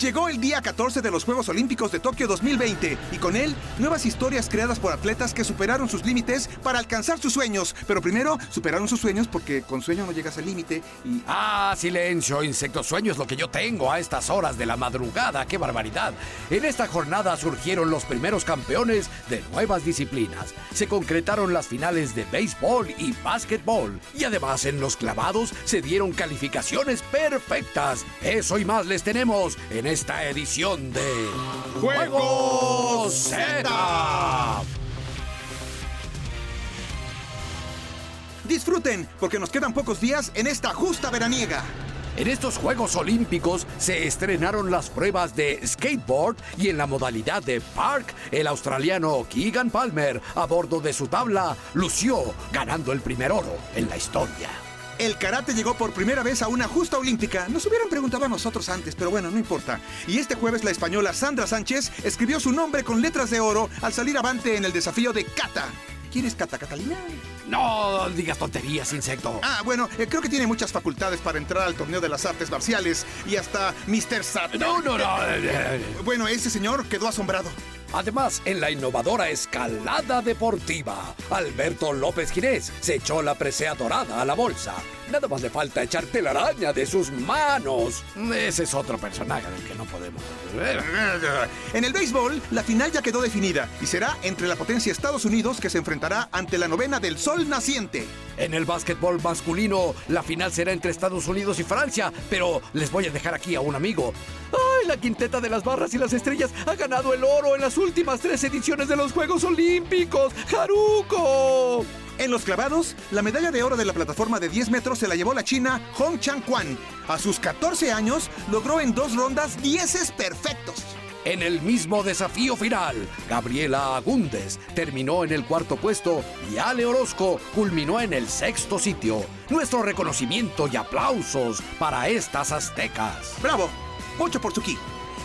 Llegó el día 14 de los Juegos Olímpicos de Tokio 2020 y con él nuevas historias creadas por atletas que superaron sus límites para alcanzar sus sueños. Pero primero superaron sus sueños porque con sueño no llegas al límite y... Ah, silencio, insecto sueño es lo que yo tengo a estas horas de la madrugada. ¡Qué barbaridad! En esta jornada surgieron los primeros campeones de nuevas disciplinas. Se concretaron las finales de béisbol y básquetbol. Y además en los clavados se dieron calificaciones perfectas. Eso y más les tenemos en esta edición de Juegos Z. Disfruten, porque nos quedan pocos días en esta justa veraniega. En estos Juegos Olímpicos se estrenaron las pruebas de skateboard y en la modalidad de park, el australiano Keegan Palmer, a bordo de su tabla, lució, ganando el primer oro en la historia. El karate llegó por primera vez a una justa olímpica. Nos hubieran preguntado a nosotros antes, pero bueno, no importa. Y este jueves la española Sandra Sánchez escribió su nombre con letras de oro al salir avante en el desafío de kata. ¿Quién es Kata Catalina? No digas tonterías, insecto. Ah, bueno, eh, creo que tiene muchas facultades para entrar al torneo de las artes marciales y hasta Mr. Sat. No, no, no. Bueno, ese señor quedó asombrado. Además, en la innovadora escalada deportiva, Alberto López Ginés se echó la presea dorada a la bolsa. Nada más le falta echar telaraña de sus manos. Ese es otro personaje del que no podemos. En el béisbol, la final ya quedó definida y será entre la potencia Estados Unidos que se enfrentará ante la novena del Sol Naciente. En el básquetbol masculino, la final será entre Estados Unidos y Francia, pero les voy a dejar aquí a un amigo. ¡Ay, la quinteta de las barras y las estrellas ha ganado el oro en las últimas tres ediciones de los Juegos Olímpicos! ¡Haruko! En los clavados, la medalla de oro de la plataforma de 10 metros se la llevó la china Hong Chang-Kwan. A sus 14 años, logró en dos rondas 10 perfectos. En el mismo desafío final, Gabriela Agúndez terminó en el cuarto puesto y Ale Orozco culminó en el sexto sitio. Nuestro reconocimiento y aplausos para estas aztecas. ¡Bravo! Mucho por su ki.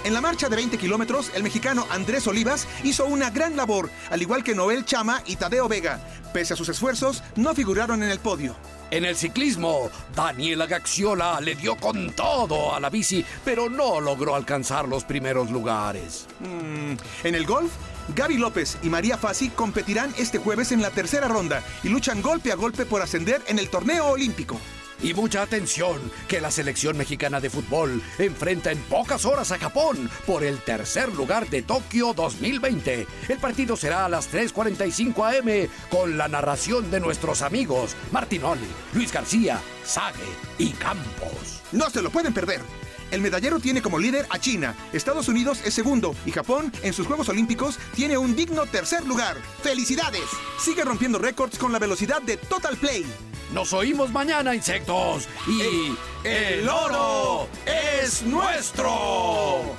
En la marcha de 20 kilómetros, el mexicano Andrés Olivas hizo una gran labor, al igual que Noel Chama y Tadeo Vega. Pese a sus esfuerzos, no figuraron en el podio. En el ciclismo, Daniela Gaxiola le dio con todo a la bici, pero no logró alcanzar los primeros lugares. Mm, en el golf, Gaby López y María Fassi competirán este jueves en la tercera ronda y luchan golpe a golpe por ascender en el torneo olímpico. Y mucha atención, que la selección mexicana de fútbol enfrenta en pocas horas a Japón por el tercer lugar de Tokio 2020. El partido será a las 3.45 am con la narración de nuestros amigos Martinoli, Luis García, Sague y Campos. No se lo pueden perder. El medallero tiene como líder a China, Estados Unidos es segundo y Japón en sus Juegos Olímpicos tiene un digno tercer lugar. ¡Felicidades! Sigue rompiendo récords con la velocidad de Total Play. Nos oímos mañana, insectos. Y el oro es nuestro.